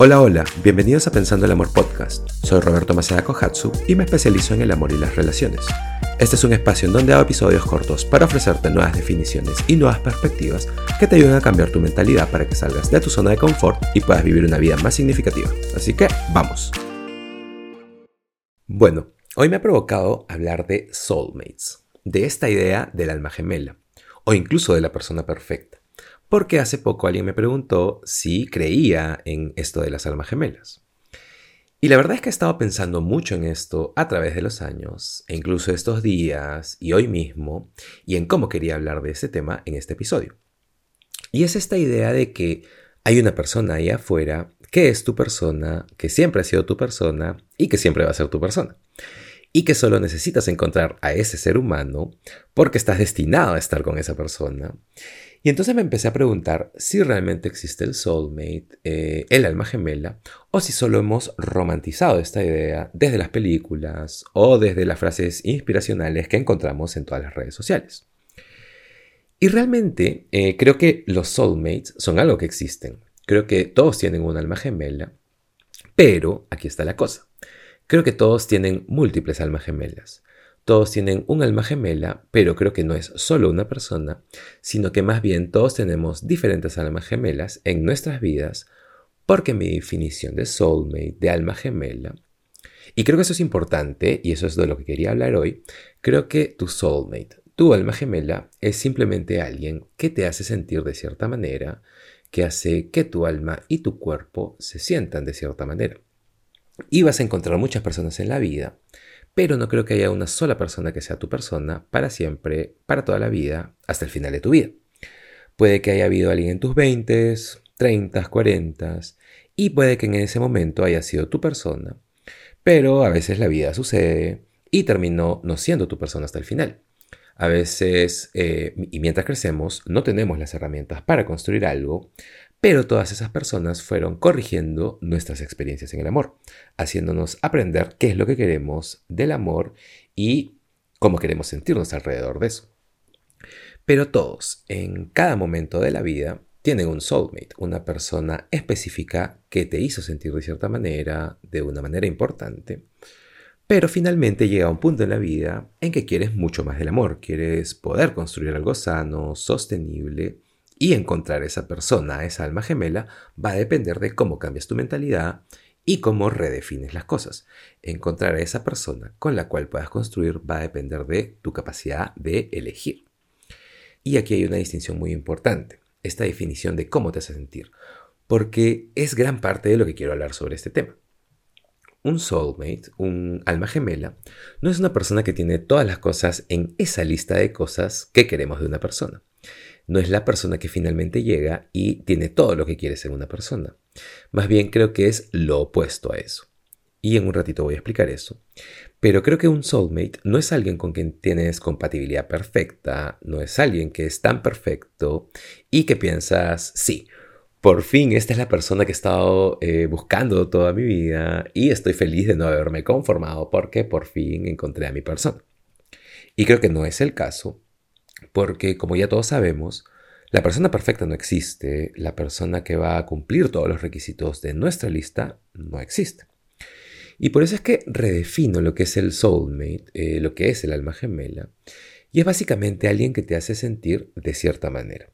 Hola, hola, bienvenidos a Pensando el Amor Podcast. Soy Roberto Maceda Kohatsu y me especializo en el amor y las relaciones. Este es un espacio en donde hago episodios cortos para ofrecerte nuevas definiciones y nuevas perspectivas que te ayuden a cambiar tu mentalidad para que salgas de tu zona de confort y puedas vivir una vida más significativa. Así que, vamos. Bueno, hoy me ha provocado hablar de soulmates, de esta idea del alma gemela, o incluso de la persona perfecta porque hace poco alguien me preguntó si creía en esto de las almas gemelas. Y la verdad es que he estado pensando mucho en esto a través de los años, e incluso estos días y hoy mismo, y en cómo quería hablar de ese tema en este episodio. Y es esta idea de que hay una persona ahí afuera que es tu persona, que siempre ha sido tu persona y que siempre va a ser tu persona. Y que solo necesitas encontrar a ese ser humano porque estás destinado a estar con esa persona y entonces me empecé a preguntar si realmente existe el soulmate, eh, el alma gemela, o si solo hemos romantizado esta idea desde las películas o desde las frases inspiracionales que encontramos en todas las redes sociales. Y realmente eh, creo que los soulmates son algo que existen. Creo que todos tienen un alma gemela, pero aquí está la cosa. Creo que todos tienen múltiples almas gemelas. Todos tienen un alma gemela, pero creo que no es solo una persona, sino que más bien todos tenemos diferentes almas gemelas en nuestras vidas, porque mi definición de soulmate, de alma gemela, y creo que eso es importante, y eso es de lo que quería hablar hoy, creo que tu soulmate, tu alma gemela, es simplemente alguien que te hace sentir de cierta manera, que hace que tu alma y tu cuerpo se sientan de cierta manera. Y vas a encontrar muchas personas en la vida pero no creo que haya una sola persona que sea tu persona para siempre, para toda la vida, hasta el final de tu vida. Puede que haya habido alguien en tus 20, 30, 40 y puede que en ese momento haya sido tu persona, pero a veces la vida sucede y terminó no siendo tu persona hasta el final. A veces, eh, y mientras crecemos, no tenemos las herramientas para construir algo, pero todas esas personas fueron corrigiendo nuestras experiencias en el amor, haciéndonos aprender qué es lo que queremos del amor y cómo queremos sentirnos alrededor de eso. Pero todos, en cada momento de la vida, tienen un soulmate, una persona específica que te hizo sentir de cierta manera, de una manera importante. Pero finalmente llega un punto en la vida en que quieres mucho más del amor, quieres poder construir algo sano, sostenible, y encontrar esa persona, esa alma gemela, va a depender de cómo cambias tu mentalidad y cómo redefines las cosas. Encontrar a esa persona con la cual puedas construir va a depender de tu capacidad de elegir. Y aquí hay una distinción muy importante, esta definición de cómo te hace sentir, porque es gran parte de lo que quiero hablar sobre este tema. Un soulmate, un alma gemela, no es una persona que tiene todas las cosas en esa lista de cosas que queremos de una persona no es la persona que finalmente llega y tiene todo lo que quiere ser una persona. Más bien creo que es lo opuesto a eso. Y en un ratito voy a explicar eso. Pero creo que un soulmate no es alguien con quien tienes compatibilidad perfecta, no es alguien que es tan perfecto y que piensas, sí, por fin esta es la persona que he estado eh, buscando toda mi vida y estoy feliz de no haberme conformado porque por fin encontré a mi persona. Y creo que no es el caso porque, como ya todos sabemos, la persona perfecta no existe, la persona que va a cumplir todos los requisitos de nuestra lista no existe. Y por eso es que redefino lo que es el soulmate, eh, lo que es el alma gemela, y es básicamente alguien que te hace sentir de cierta manera.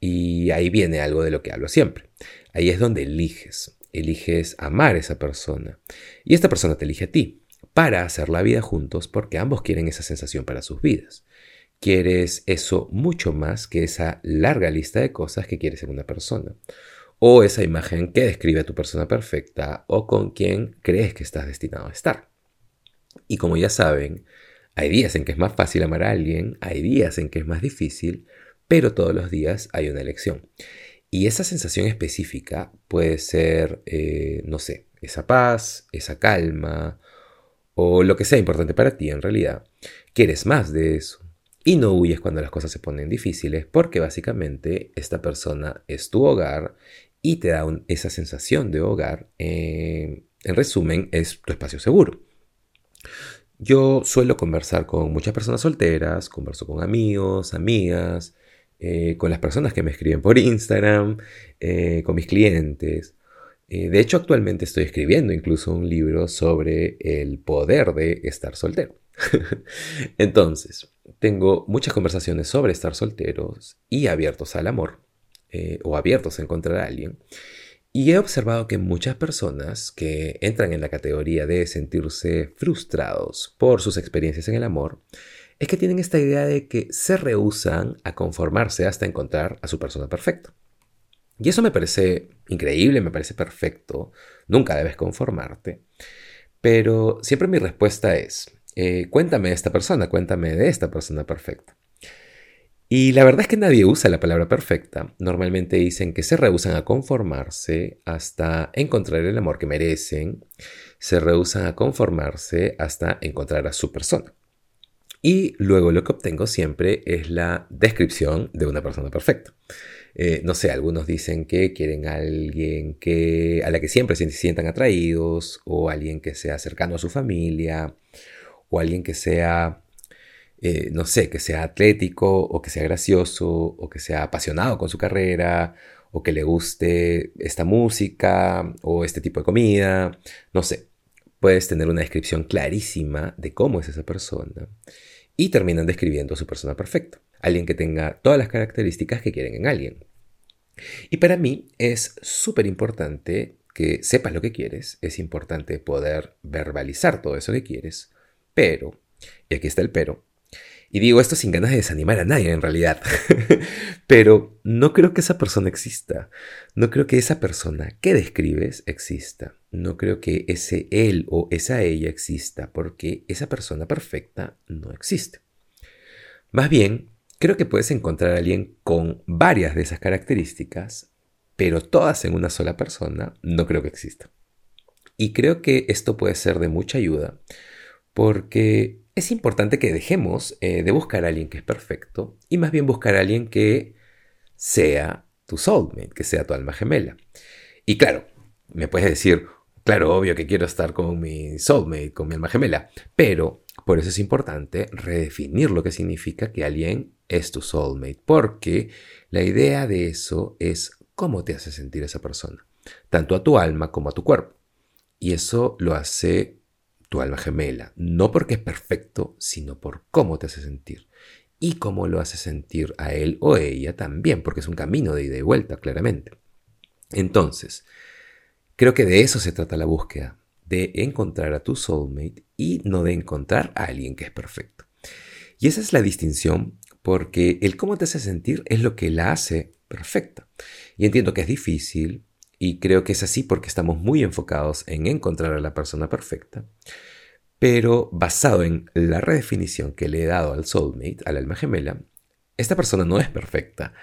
Y ahí viene algo de lo que hablo siempre. Ahí es donde eliges. Eliges amar a esa persona. Y esta persona te elige a ti para hacer la vida juntos porque ambos quieren esa sensación para sus vidas quieres eso mucho más que esa larga lista de cosas que quieres en una persona. O esa imagen que describe a tu persona perfecta o con quien crees que estás destinado a estar. Y como ya saben, hay días en que es más fácil amar a alguien, hay días en que es más difícil, pero todos los días hay una elección. Y esa sensación específica puede ser, eh, no sé, esa paz, esa calma, o lo que sea importante para ti en realidad. Quieres más de eso. Y no huyes cuando las cosas se ponen difíciles porque básicamente esta persona es tu hogar y te da esa sensación de hogar. Eh, en resumen, es tu espacio seguro. Yo suelo conversar con muchas personas solteras, converso con amigos, amigas, eh, con las personas que me escriben por Instagram, eh, con mis clientes. De hecho, actualmente estoy escribiendo incluso un libro sobre el poder de estar soltero. Entonces, tengo muchas conversaciones sobre estar solteros y abiertos al amor, eh, o abiertos a encontrar a alguien. Y he observado que muchas personas que entran en la categoría de sentirse frustrados por sus experiencias en el amor, es que tienen esta idea de que se rehusan a conformarse hasta encontrar a su persona perfecta. Y eso me parece increíble, me parece perfecto, nunca debes conformarte. Pero siempre mi respuesta es, eh, cuéntame de esta persona, cuéntame de esta persona perfecta. Y la verdad es que nadie usa la palabra perfecta. Normalmente dicen que se rehusan a conformarse hasta encontrar el amor que merecen. Se rehusan a conformarse hasta encontrar a su persona. Y luego lo que obtengo siempre es la descripción de una persona perfecta. Eh, no sé, algunos dicen que quieren a alguien que, a la que siempre se sientan atraídos, o alguien que sea cercano a su familia, o alguien que sea, eh, no sé, que sea atlético, o que sea gracioso, o que sea apasionado con su carrera, o que le guste esta música, o este tipo de comida, no sé. Puedes tener una descripción clarísima de cómo es esa persona y terminan describiendo a su persona perfecta, alguien que tenga todas las características que quieren en alguien. Y para mí es súper importante que sepas lo que quieres, es importante poder verbalizar todo eso que quieres, pero, y aquí está el pero, y digo esto sin ganas de desanimar a nadie en realidad. Pero no creo que esa persona exista. No creo que esa persona que describes exista. No creo que ese él o esa ella exista porque esa persona perfecta no existe. Más bien, creo que puedes encontrar a alguien con varias de esas características, pero todas en una sola persona no creo que exista. Y creo que esto puede ser de mucha ayuda porque es importante que dejemos eh, de buscar a alguien que es perfecto y más bien buscar a alguien que sea tu soulmate, que sea tu alma gemela. Y claro, me puedes decir, claro, obvio que quiero estar con mi soulmate, con mi alma gemela, pero por eso es importante redefinir lo que significa que alguien es tu soulmate, porque la idea de eso es cómo te hace sentir esa persona, tanto a tu alma como a tu cuerpo. Y eso lo hace tu alma gemela, no porque es perfecto, sino por cómo te hace sentir y cómo lo hace sentir a él o ella también, porque es un camino de ida y vuelta, claramente. Entonces, creo que de eso se trata la búsqueda, de encontrar a tu soulmate y no de encontrar a alguien que es perfecto. Y esa es la distinción, porque el cómo te hace sentir es lo que la hace perfecta. Y entiendo que es difícil, y creo que es así porque estamos muy enfocados en encontrar a la persona perfecta. Pero basado en la redefinición que le he dado al soulmate, al alma gemela, esta persona no es perfecta,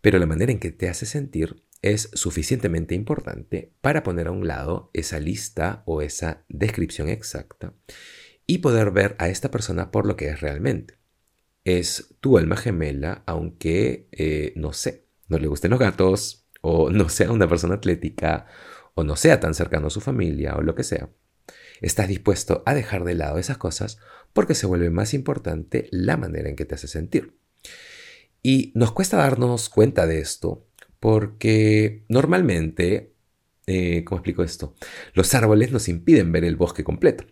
pero la manera en que te hace sentir es suficientemente importante para poner a un lado esa lista o esa descripción exacta y poder ver a esta persona por lo que es realmente. Es tu alma gemela, aunque, eh, no sé, no le gusten los gatos, o no sea una persona atlética, o no sea tan cercano a su familia, o lo que sea. Estás dispuesto a dejar de lado esas cosas porque se vuelve más importante la manera en que te hace sentir. Y nos cuesta darnos cuenta de esto porque normalmente, eh, ¿cómo explico esto? Los árboles nos impiden ver el bosque completo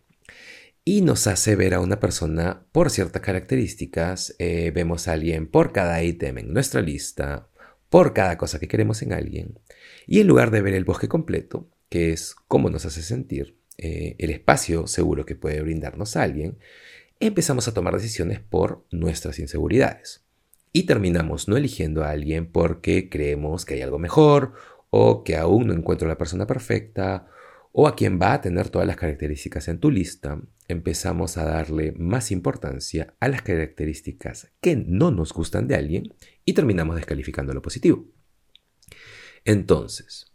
y nos hace ver a una persona por ciertas características. Eh, vemos a alguien por cada ítem en nuestra lista por cada cosa que queremos en alguien, y en lugar de ver el bosque completo, que es cómo nos hace sentir, eh, el espacio seguro que puede brindarnos alguien, empezamos a tomar decisiones por nuestras inseguridades. Y terminamos no eligiendo a alguien porque creemos que hay algo mejor, o que aún no encuentro la persona perfecta, o a quien va a tener todas las características en tu lista, empezamos a darle más importancia a las características que no nos gustan de alguien y terminamos descalificando lo positivo. Entonces,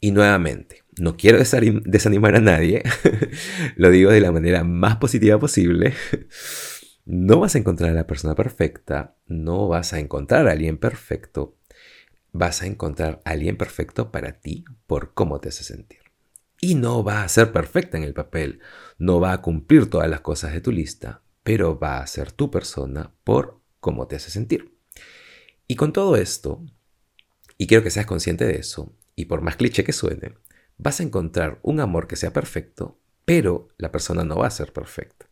y nuevamente, no quiero desanimar a nadie, lo digo de la manera más positiva posible. No vas a encontrar a la persona perfecta, no vas a encontrar a alguien perfecto, vas a encontrar a alguien perfecto para ti por cómo te hace sentir y no va a ser perfecta en el papel, no va a cumplir todas las cosas de tu lista, pero va a ser tu persona por cómo te hace sentir. Y con todo esto, y quiero que seas consciente de eso, y por más cliché que suene, vas a encontrar un amor que sea perfecto, pero la persona no va a ser perfecta.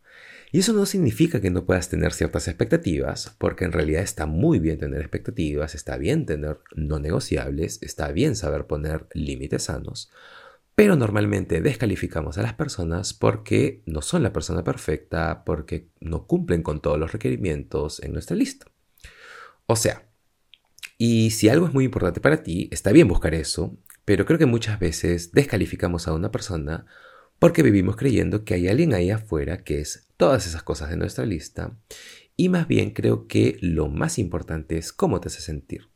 Y eso no significa que no puedas tener ciertas expectativas, porque en realidad está muy bien tener expectativas, está bien tener no negociables, está bien saber poner límites sanos, pero normalmente descalificamos a las personas porque no son la persona perfecta, porque no cumplen con todos los requerimientos en nuestra lista. O sea, y si algo es muy importante para ti, está bien buscar eso, pero creo que muchas veces descalificamos a una persona porque vivimos creyendo que hay alguien ahí afuera que es todas esas cosas de nuestra lista, y más bien creo que lo más importante es cómo te hace sentir.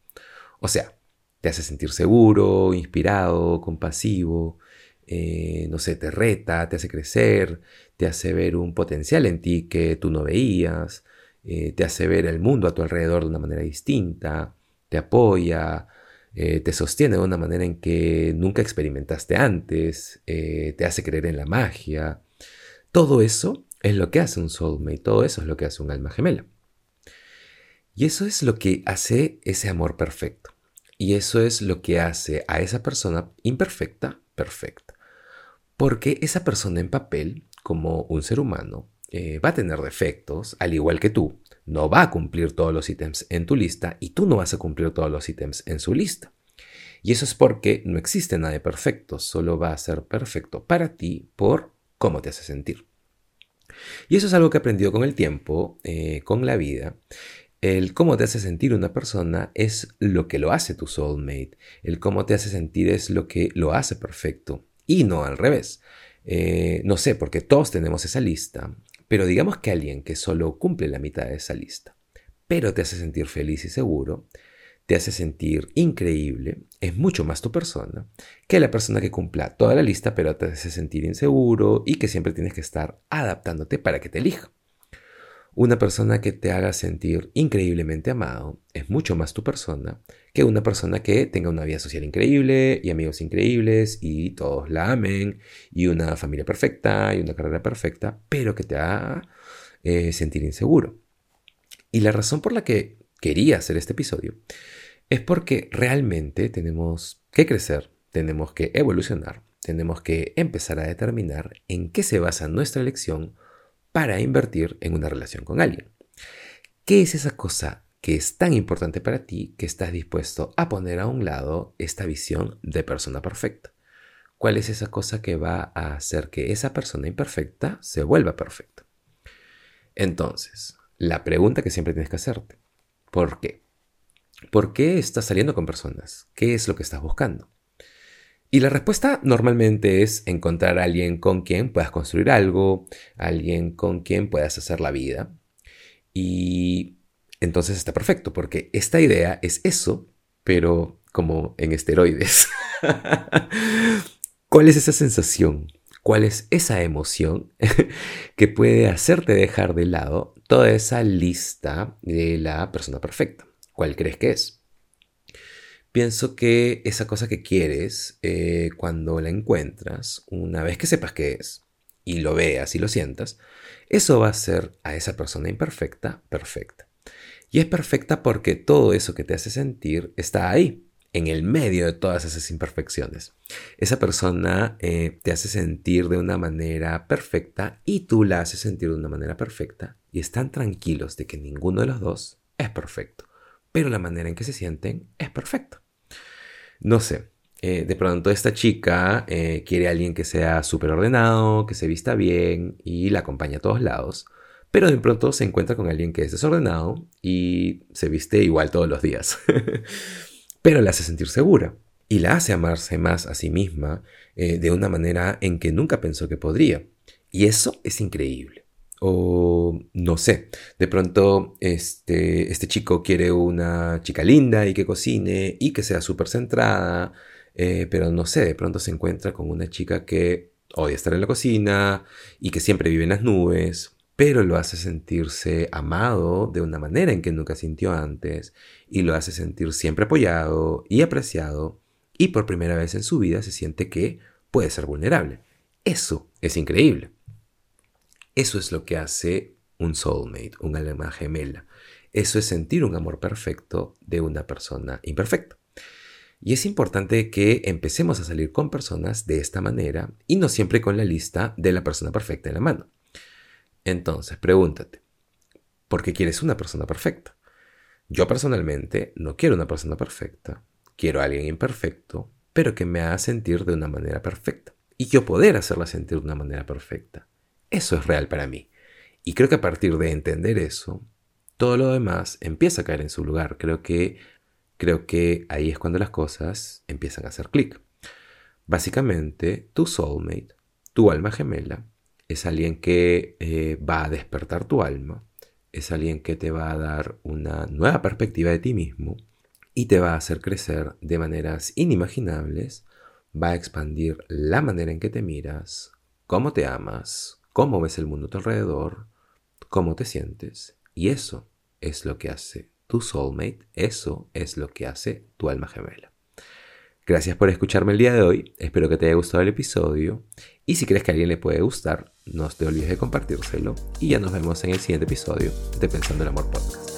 O sea, te hace sentir seguro, inspirado, compasivo, eh, no sé, te reta, te hace crecer, te hace ver un potencial en ti que tú no veías, eh, te hace ver el mundo a tu alrededor de una manera distinta, te apoya, eh, te sostiene de una manera en que nunca experimentaste antes, te hace creer en la magia. Todo eso es lo que hace un soulmate, todo eso es lo que hace un alma gemela. Y eso es lo que hace ese amor perfecto. Y eso es lo que hace a esa persona imperfecta perfecta. Porque esa persona en papel, como un ser humano, eh, va a tener defectos, al igual que tú, no va a cumplir todos los ítems en tu lista y tú no vas a cumplir todos los ítems en su lista. Y eso es porque no existe nada de perfecto, solo va a ser perfecto para ti por cómo te hace sentir. Y eso es algo que he aprendido con el tiempo, eh, con la vida. El cómo te hace sentir una persona es lo que lo hace tu soulmate. El cómo te hace sentir es lo que lo hace perfecto. Y no al revés. Eh, no sé, porque todos tenemos esa lista. Pero digamos que alguien que solo cumple la mitad de esa lista, pero te hace sentir feliz y seguro, te hace sentir increíble, es mucho más tu persona que la persona que cumpla toda la lista, pero te hace sentir inseguro y que siempre tienes que estar adaptándote para que te elija. Una persona que te haga sentir increíblemente amado es mucho más tu persona que una persona que tenga una vida social increíble y amigos increíbles y todos la amen y una familia perfecta y una carrera perfecta, pero que te haga eh, sentir inseguro. Y la razón por la que quería hacer este episodio es porque realmente tenemos que crecer, tenemos que evolucionar, tenemos que empezar a determinar en qué se basa nuestra elección para invertir en una relación con alguien. ¿Qué es esa cosa que es tan importante para ti que estás dispuesto a poner a un lado esta visión de persona perfecta? ¿Cuál es esa cosa que va a hacer que esa persona imperfecta se vuelva perfecta? Entonces, la pregunta que siempre tienes que hacerte, ¿por qué? ¿Por qué estás saliendo con personas? ¿Qué es lo que estás buscando? Y la respuesta normalmente es encontrar a alguien con quien puedas construir algo, alguien con quien puedas hacer la vida. Y entonces está perfecto, porque esta idea es eso, pero como en esteroides. ¿Cuál es esa sensación? ¿Cuál es esa emoción que puede hacerte dejar de lado toda esa lista de la persona perfecta? ¿Cuál crees que es? Pienso que esa cosa que quieres, eh, cuando la encuentras, una vez que sepas qué es, y lo veas y lo sientas, eso va a ser a esa persona imperfecta perfecta. Y es perfecta porque todo eso que te hace sentir está ahí, en el medio de todas esas imperfecciones. Esa persona eh, te hace sentir de una manera perfecta y tú la haces sentir de una manera perfecta y están tranquilos de que ninguno de los dos es perfecto, pero la manera en que se sienten es perfecta. No sé, eh, de pronto esta chica eh, quiere a alguien que sea súper ordenado, que se vista bien y la acompaña a todos lados, pero de pronto se encuentra con alguien que es desordenado y se viste igual todos los días. pero la hace sentir segura y la hace amarse más a sí misma eh, de una manera en que nunca pensó que podría. Y eso es increíble. O no sé, de pronto este, este chico quiere una chica linda y que cocine y que sea súper centrada, eh, pero no sé, de pronto se encuentra con una chica que odia estar en la cocina y que siempre vive en las nubes, pero lo hace sentirse amado de una manera en que nunca sintió antes y lo hace sentir siempre apoyado y apreciado y por primera vez en su vida se siente que puede ser vulnerable. Eso es increíble. Eso es lo que hace un soulmate, un alma gemela. Eso es sentir un amor perfecto de una persona imperfecta. Y es importante que empecemos a salir con personas de esta manera y no siempre con la lista de la persona perfecta en la mano. Entonces, pregúntate, ¿por qué quieres una persona perfecta? Yo personalmente no quiero una persona perfecta, quiero a alguien imperfecto, pero que me haga sentir de una manera perfecta. Y yo poder hacerla sentir de una manera perfecta. Eso es real para mí. Y creo que a partir de entender eso, todo lo demás empieza a caer en su lugar. Creo que creo que ahí es cuando las cosas empiezan a hacer clic. Básicamente, tu soulmate, tu alma gemela, es alguien que eh, va a despertar tu alma, es alguien que te va a dar una nueva perspectiva de ti mismo y te va a hacer crecer de maneras inimaginables, va a expandir la manera en que te miras, cómo te amas, cómo ves el mundo a tu alrededor, cómo te sientes, y eso es lo que hace tu soulmate, eso es lo que hace tu alma gemela. Gracias por escucharme el día de hoy, espero que te haya gustado el episodio y si crees que a alguien le puede gustar, no te olvides de compartírselo y ya nos vemos en el siguiente episodio de Pensando el Amor Podcast.